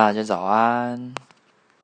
大家早安。